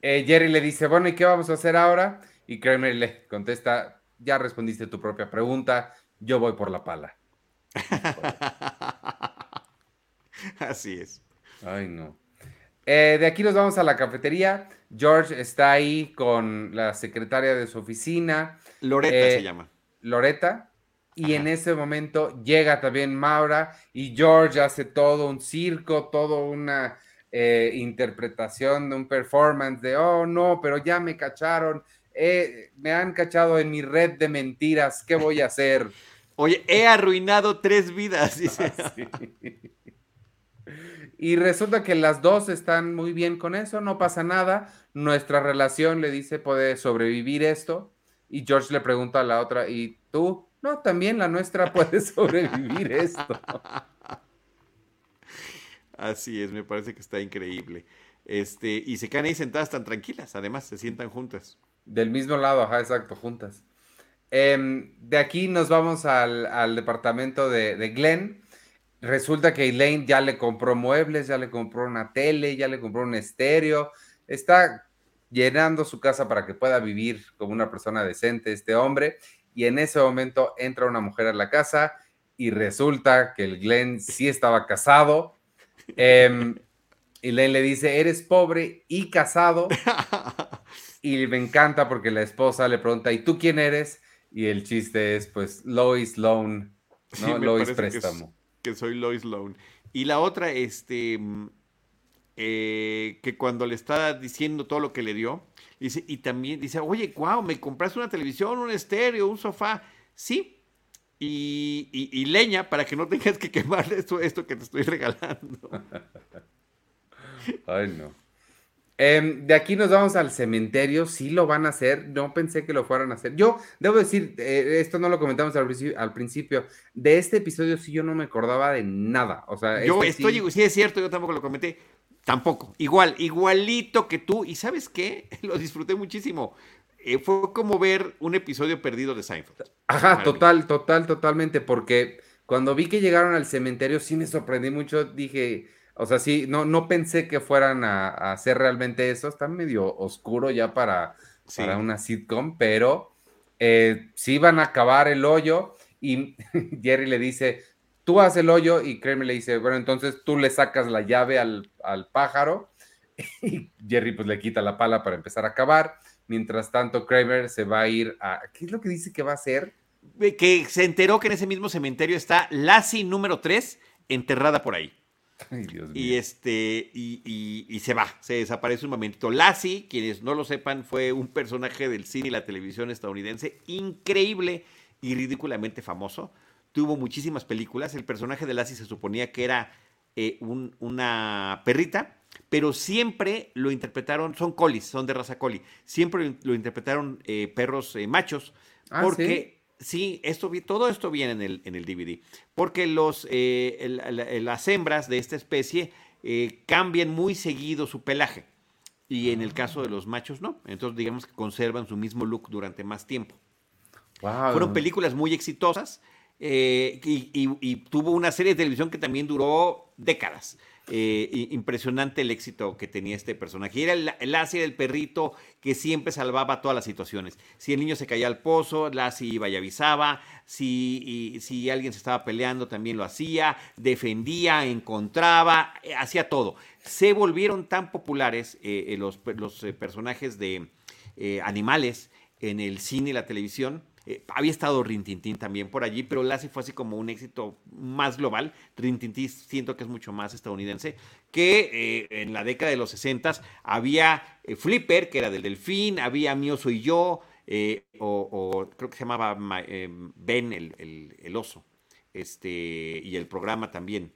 eh, Jerry le dice, bueno, ¿y qué vamos a hacer ahora? Y Kramer le contesta, ya respondiste tu propia pregunta, yo voy por la pala. Así es. Ay, no. Eh, de aquí nos vamos a la cafetería. George está ahí con la secretaria de su oficina. Loreta se eh, llama. Loreta. Y en ese momento llega también Maura y George hace todo un circo, toda una eh, interpretación de un performance de, oh no, pero ya me cacharon, me han cachado en mi red de mentiras, ¿qué voy a hacer? Oye, he arruinado tres vidas, dice. Ah, y resulta que las dos están muy bien con eso, no pasa nada. Nuestra relación le dice puede sobrevivir esto. Y George le pregunta a la otra, ¿y tú? No, también la nuestra puede sobrevivir esto. Así es, me parece que está increíble. Este, y se quedan ahí sentadas tan tranquilas, además, se sientan juntas. Del mismo lado, ajá, exacto, juntas. Em, de aquí nos vamos al, departamento de, de Glenn Resulta que Elaine ya le compró muebles, ya le compró una tele, ya le compró un estéreo. Está llenando su casa para que pueda vivir como una persona decente este hombre. Y en ese momento entra una mujer a la casa y resulta que el Glenn sí estaba casado. Eh, Elaine le dice, eres pobre y casado. Y me encanta porque la esposa le pregunta, ¿y tú quién eres? Y el chiste es, pues, Lois Loan, ¿no? Lois Préstamo. Que, soy Lois Loan. Y la otra, este, eh, que cuando le está diciendo todo lo que le dio, dice, y también dice, oye, wow, me compraste una televisión, un estéreo, un sofá. Sí, y, leña para que no tengas que quemar esto, esto que te estoy regalando. Ay, no. Em, de aquí nos vamos al cementerio, sí lo van a hacer, no pensé que lo fueran a hacer. Yo debo decir, eh, esto no lo comentamos al, principio, de este episodio sí yo no me acordaba de nada. O sea, yo este estoy, sí... es cierto, yo tampoco lo comenté, tampoco, igual, igualito que tú, y ¿sabes qué? Lo disfruté muchísimo. Eh, fue como ver un episodio perdido de Seinfeld. Ajá, total, total, totalmente, porque cuando vi que llegaron al cementerio sí me sorprendí mucho, dije, o sea, sí, no, no pensé que fueran a, hacer realmente eso, está medio oscuro ya para, para una sitcom, pero eh, sí van a acabar el hoyo y Jerry le dice, tú haces el hoyo y Kramer le dice, bueno, entonces tú le sacas la llave al, al pájaro y Jerry pues le quita la pala para empezar a acabar Mientras tanto, Kramer se va a ir a. ¿Qué es lo que dice que va a hacer? Que se enteró que en ese mismo cementerio está Lassie número 3 enterrada por ahí. Ay, Dios mío. Y este, y, se va, se desaparece un momentito. Lassie, quienes no lo sepan, fue un personaje del cine y la televisión estadounidense increíble y ridículamente famoso. Tuvo muchísimas películas. El personaje de Lassie se suponía que era eh, una perrita pero siempre lo interpretaron, son colis, son de raza coli, siempre lo interpretaron eh, perros eh, machos, ah, porque ¿sí? Esto, todo esto viene en el, en el DVD, porque los, eh, las hembras de esta especie cambian muy seguido su pelaje, y en el caso de los machos no, entonces digamos que conservan su mismo look durante más tiempo. Fueron películas muy exitosas y, y tuvo una serie de televisión que también duró décadas. Eh, impresionante el éxito que tenía este personaje. Era el, Lassie del perrito que siempre salvaba todas las situaciones. Si el niño se caía al pozo, Lassie iba y avisaba. Si, si alguien se estaba peleando, también lo hacía. Defendía, encontraba, eh, hacía todo. Se volvieron tan populares eh, los, los personajes de animales en el cine y la televisión eh, había estado Rintintín también por allí, pero Lassie fue así como un éxito más global. Rintintín siento que es mucho más estadounidense, que eh, en la década de los 60 había eh, Flipper, que era del delfín, había Mío Soy Yo, o, creo que se llamaba Ben, el, oso, este, y el programa también,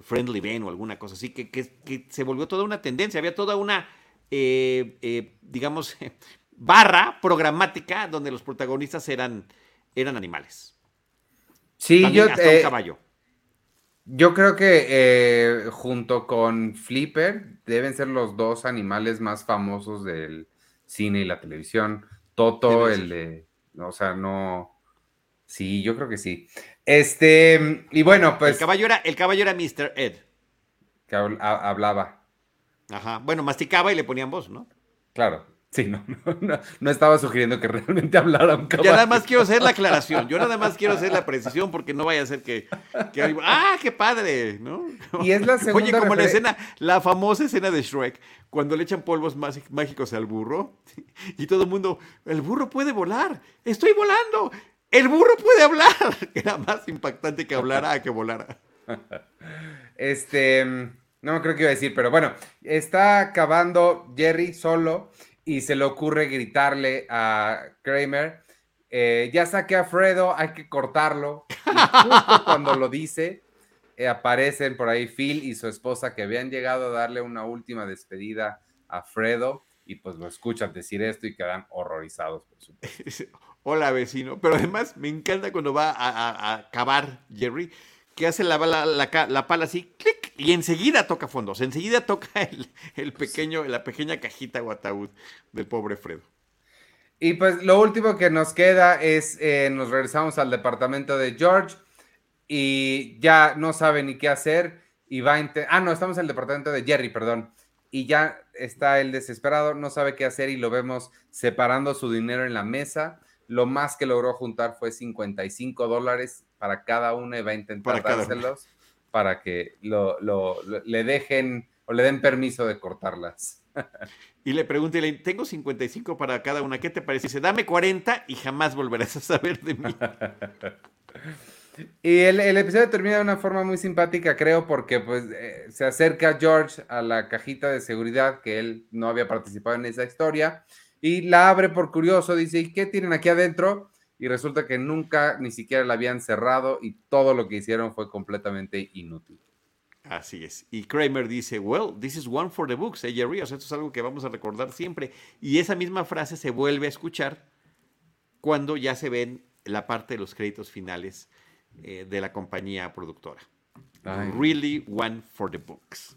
Friendly Ben o alguna cosa así, que, que se volvió toda una tendencia, había toda una, digamos, barra programática donde los protagonistas eran, eran animales. Sí, yo. Eh, caballo. Yo creo que eh, junto con Flipper deben ser los dos animales más famosos del cine y la televisión. Toto, el de. O sea, no. Sí, yo creo que sí. Este, y bueno, pues. El caballo era, el caballo era Mr. Ed. Que hablaba. Ajá. Bueno, masticaba y le ponían voz, ¿no? Claro. Sí, no, no, no, estaba sugiriendo que realmente hablara un caballo. Ya nada más quiero hacer la aclaración, yo nada más quiero hacer la precisión porque no vaya a ser que, ¡ah, qué padre! ¿no? Y es la segunda Oye, como la escena, la famosa escena de Shrek, cuando le echan polvos mágicos al burro y todo el mundo, el burro puede volar, estoy volando, el burro puede hablar. Era más impactante que hablara a que volara. Este, no creo que iba a decir, pero bueno, está acabando Jerry solo y se le ocurre gritarle a Kramer, eh, ya saqué a Fredo, hay que cortarlo. Y justo cuando lo dice, eh, aparecen por ahí Phil y su esposa que habían llegado a darle una última despedida a Fredo y pues lo escuchan decir esto y quedan horrorizados, por. Hola vecino, pero además me encanta cuando va a, acabar Jerry, que hace la, la, la, pala así, clic, y enseguida toca fondos, enseguida toca el, pequeño, la pequeña cajita o ataúd del pobre Fredo. Y pues lo último que nos queda es, eh, nos regresamos al departamento de George y ya no sabe ni qué hacer y va a Ah, no, estamos en el departamento de Jerry, perdón. Y ya está el desesperado, no sabe qué hacer y lo vemos separando su dinero en la mesa. Lo más que logró juntar fue 55 dólares para cada uno y va a intentar dárselos para que lo, le dejen o le den permiso de cortarlas. Y le pregunté, tengo 55 para cada una, ¿qué te parece? Dice, dame 40 y jamás volverás a saber de mí. Y el, episodio termina de una forma muy simpática, creo, porque pues eh, se acerca George a la cajita de seguridad, que él no había participado en esa historia, y la abre por curioso, dice, ¿y qué tienen aquí adentro? Y resulta que nunca ni siquiera la habían cerrado y todo lo que hicieron fue completamente inútil. Así es. Y Kramer dice, well, this is one for the books, eh, Jerry. O sea, esto es algo que vamos a recordar siempre. Y esa misma frase se vuelve a escuchar cuando ya se ven la parte de los créditos finales eh, de la compañía productora. Really one for the books,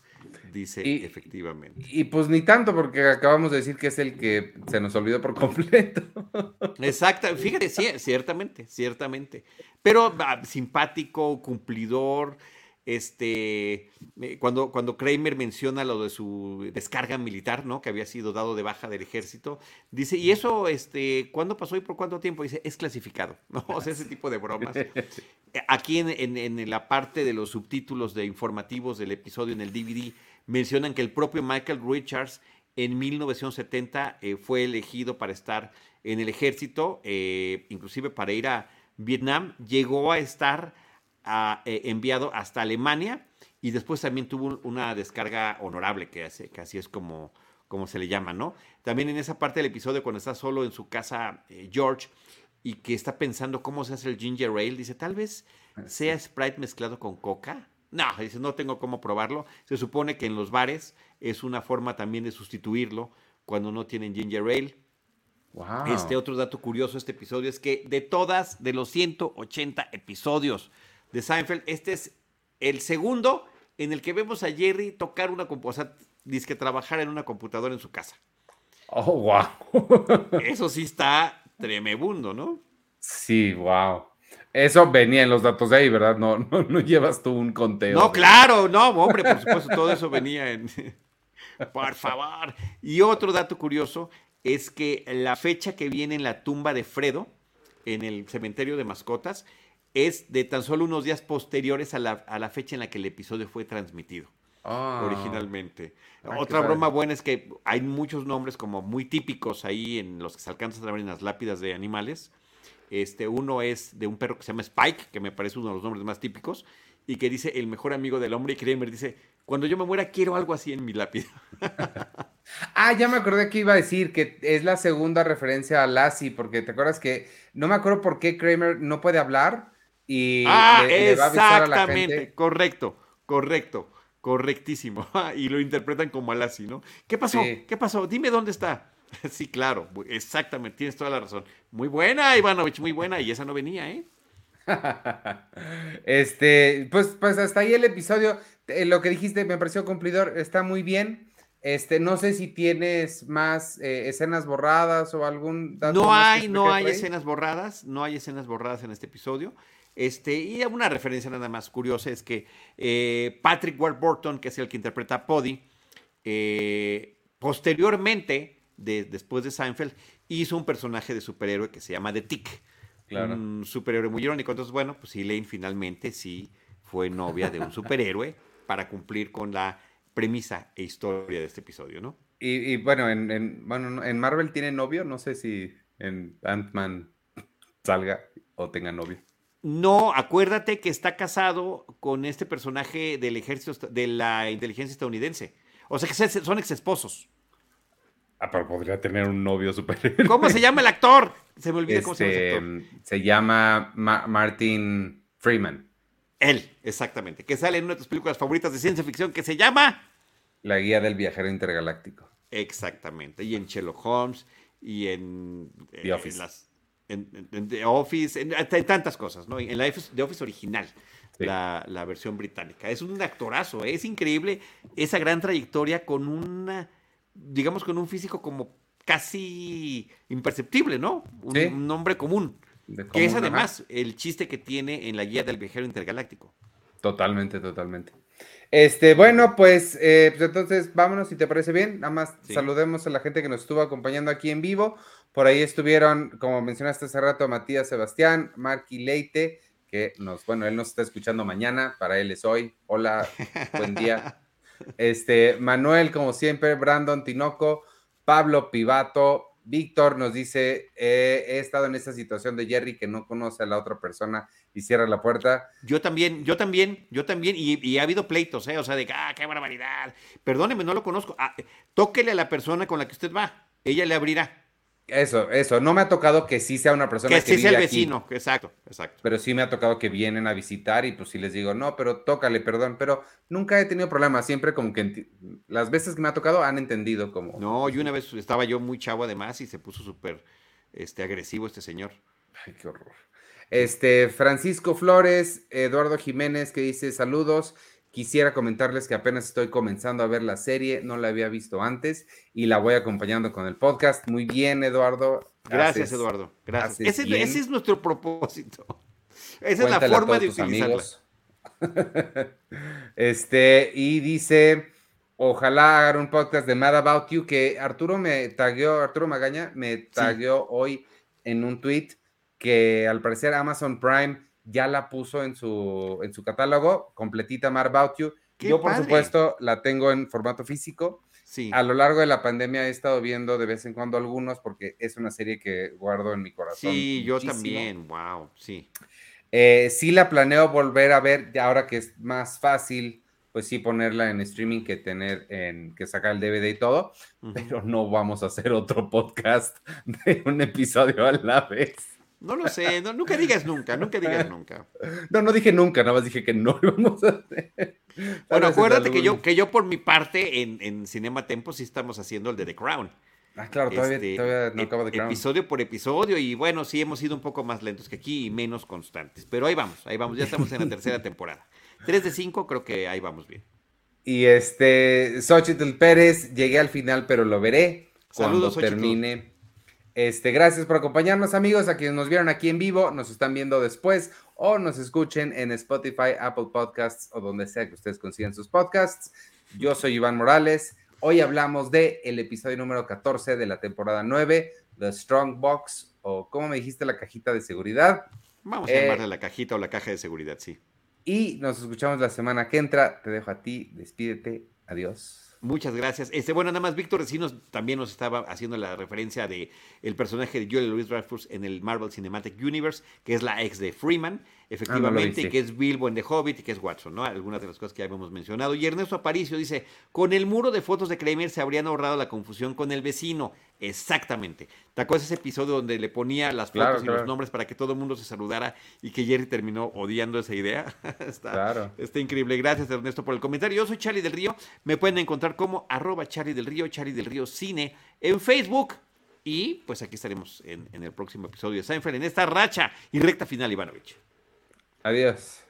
dice efectivamente. Y pues ni tanto, porque acabamos de decir que es el que se nos olvidó por completo. Exacto, fíjate, sí, ciertamente, ciertamente. Pero ah, simpático, cumplidor este, cuando, cuando Kramer menciona lo de su descarga militar, ¿no? Que había sido dado de baja del ejército, dice, ¿y eso, este, cuándo pasó y por cuánto tiempo? Dice, es clasificado, ¿no? O sea, ese tipo de bromas. Aquí en, en, la parte de los subtítulos de informativos del episodio en el DVD, mencionan que el propio Michael Richards en 1970 eh, fue elegido para estar en el ejército, eh, inclusive para ir a Vietnam, llegó a estar eh, enviado hasta Alemania y después también tuvo una descarga honorable, que, hace, que así es como, como se le llama, ¿no? También en esa parte del episodio, cuando está solo en su casa George y que está pensando cómo se hace el ginger ale, dice, tal vez ah, sea Sprite mezclado con coca. No, dice, no tengo cómo probarlo. Se supone que en los bares es una forma también de sustituirlo cuando no tienen ginger ale. Este otro dato curioso de este episodio es que de todas, de los 180 episodios de Seinfeld. Este es el segundo en el que vemos a Jerry tocar una computadora, dice que trabajar en una computadora en su casa. Oh, wow. Eso sí está tremebundo, ¿no? Sí, wow. Eso venía en los datos de ahí, ¿verdad? No, no, no llevas tú un conteo. No, claro, no, hombre, por supuesto, todo eso venía en. Por favor. Y otro dato curioso es que la fecha que viene en la tumba de Fredo, en el cementerio de mascotas, es de tan solo unos días posteriores a la, fecha en la que el episodio fue transmitido. Ah. originalmente. Ah, Otra broma buena es que hay muchos nombres como muy típicos ahí en los que se alcanzan a ver en las lápidas de animales. Este, uno es de un perro que se llama Spike, que me parece uno de los nombres más típicos, y que dice el mejor amigo del hombre. Y Kramer dice: Cuando yo me muera, quiero algo así en mi lápida. ah, ya me acordé que iba a decir que es la segunda referencia a Lassie, porque te acuerdas que no me acuerdo por qué Kramer no puede hablar y ah, exactamente, correcto, correcto, correctísimo. y lo interpretan como Alassi, ¿no? ¿Qué pasó? ¿Qué pasó? Dime dónde está. sí, claro, exactamente, tienes toda la razón. Muy buena, Ivanovich, muy buena, y esa no venía, ¿eh? este, pues, pues hasta ahí el episodio. Eh, lo que dijiste me pareció cumplidor, está muy bien. Este, no sé si tienes más eh, escenas borradas o algún No hay, no hay escenas borradas, no hay escenas borradas en este episodio. Este, y una referencia nada más curiosa es que eh, Patrick Warburton, que es el que interpreta a Poddy, eh, después de Seinfeld, hizo un personaje de superhéroe que se llama The Tick. Un superhéroe muy irónico. Entonces, bueno, pues Elaine finalmente sí fue novia de un superhéroe para cumplir con la premisa e historia de este episodio, ¿no? Y, bueno, en, bueno, en Marvel tiene novio, no sé si en Ant-Man salga o tenga novio. No, acuérdate que está casado con este personaje del ejército de la inteligencia estadounidense. O sea que son ex esposos. Ah, pero podría tener un novio super. ¿Cómo se llama el actor? Se me olvida cómo se llama el actor. Este, se llama Martin Freeman. Él, exactamente. Que sale en una de tus películas favoritas de ciencia ficción que se llama. La guía del viajero intergaláctico. Exactamente. Y en Sherlock Holmes y en. The Office. las, en, The Office, en, tantas cosas, ¿no? En la The Office original, la, versión británica. Es un actorazo, ¿eh? es increíble esa gran trayectoria con una, digamos, con un físico como casi imperceptible, ¿no? Un, nombre común. que es además el chiste que tiene en la guía del viajero intergaláctico. Totalmente, totalmente. Este, bueno, pues, eh, pues entonces vámonos si te parece bien. Nada más saludemos a la gente que nos estuvo acompañando aquí en vivo. Por ahí estuvieron, como mencionaste hace rato, Matías Sebastián, Marky Leite, que nos, bueno, él nos está escuchando mañana, para él es hoy. Hola, buen día. Este, Manuel, como siempre, Brandon Tinoco, Pablo Pivato, Víctor nos dice, he estado en esta situación de Jerry que no conoce a la otra persona y cierra la puerta. Yo también, yo también, yo también, y, ha habido pleitos, ¿eh? O sea, de, ah, qué barbaridad. Perdóneme, no lo conozco. Ah, tóquele a la persona con la que usted va, ella le abrirá. Eso, eso. No me ha tocado que sí sea una persona que, que sí sea el vecino, exacto, exacto. Pero sí me ha tocado que vienen a visitar y pues sí les digo, no, pero tócale, perdón. Pero nunca he tenido problemas. Siempre como que las veces que me ha tocado han entendido como. No, y una vez estaba yo muy chavo además y se puso súper este, agresivo este señor. Ay, qué horror. Este, Francisco Flores, Eduardo Jiménez, que dice saludos. Quisiera comentarles que apenas estoy comenzando a ver la serie, no la había visto antes y la voy acompañando con el podcast. Muy bien, Eduardo. Gracias, Eduardo. Gracias. Ese, es nuestro propósito. Esa es la forma de utilizarla. este, y dice, ojalá haga un podcast de Mad About You, que Arturo me tagueó, Arturo Magaña me tagueó hoy en un tweet que al parecer Amazon Prime ya la puso en su, en su catálogo, completita Mar About You. Yo, por supuesto, la tengo en formato físico. Sí. A lo largo de la pandemia he estado viendo de vez en cuando algunos porque es una serie que guardo en mi corazón. Sí, yo también, wow, sí. Eh, sí la planeo volver a ver, ahora que es más fácil, pues sí ponerla en streaming que tener en que sacar el DVD y todo, pero no vamos a hacer otro podcast de un episodio a la vez. No lo sé, nunca digas nunca, nunca digas nunca. No, no dije nunca, nada más dije que no lo vamos a hacer. Bueno, acuérdate que yo, que yo por mi parte en, en Cinema Tempo sí estamos haciendo el de The Crown. Ah, claro, todavía, este, no acabo de Crown. Episodio por episodio y bueno, sí hemos sido un poco más lentos que aquí y menos constantes. Pero ahí vamos, ahí vamos, ya estamos en la tercera temporada. Tres de cinco, creo que ahí vamos bien. Y este, Xochitl Pérez, llegué al final, pero lo veré cuando termine este, gracias por acompañarnos, amigos, a quienes nos vieron aquí en vivo, nos están viendo después o nos escuchen en Spotify, Apple Podcasts o donde sea que ustedes consigan sus podcasts. Yo soy Iván Morales. Hoy hablamos de el episodio número 14 de la temporada 9, The Strong Box, o como me dijiste, la cajita de seguridad. Vamos a llamarle la cajita o la caja de seguridad, sí. Y nos escuchamos la semana que entra. Te dejo a ti, despídete. Adiós. Muchas gracias. Este, bueno, nada más Víctor Recinos también nos estaba haciendo la referencia de el personaje de Julia Louis Dreyfus en el Marvel Cinematic Universe, que es la ex de Freeman, efectivamente, ah, que es Bilbo en The Hobbit y que es Watson, ¿no? Algunas de las cosas que ya hemos mencionado. Y Ernesto Aparicio dice, con el muro de fotos de Kramer se habrían ahorrado la confusión con el vecino. Exactamente. ¿Te acuerdas ese episodio donde le ponía las fotos y los nombres para que todo el mundo se saludara y que Jerry terminó odiando esa idea? está, claro. está increíble. Gracias Ernesto por el comentario. Yo soy Charlie del Río. Me pueden encontrar como arroba Charlie del Río, Charlie del Río Cine en Facebook. Y pues aquí estaremos en, en el próximo episodio de Seinfeld en esta racha y recta final, Ivanovich. Adiós.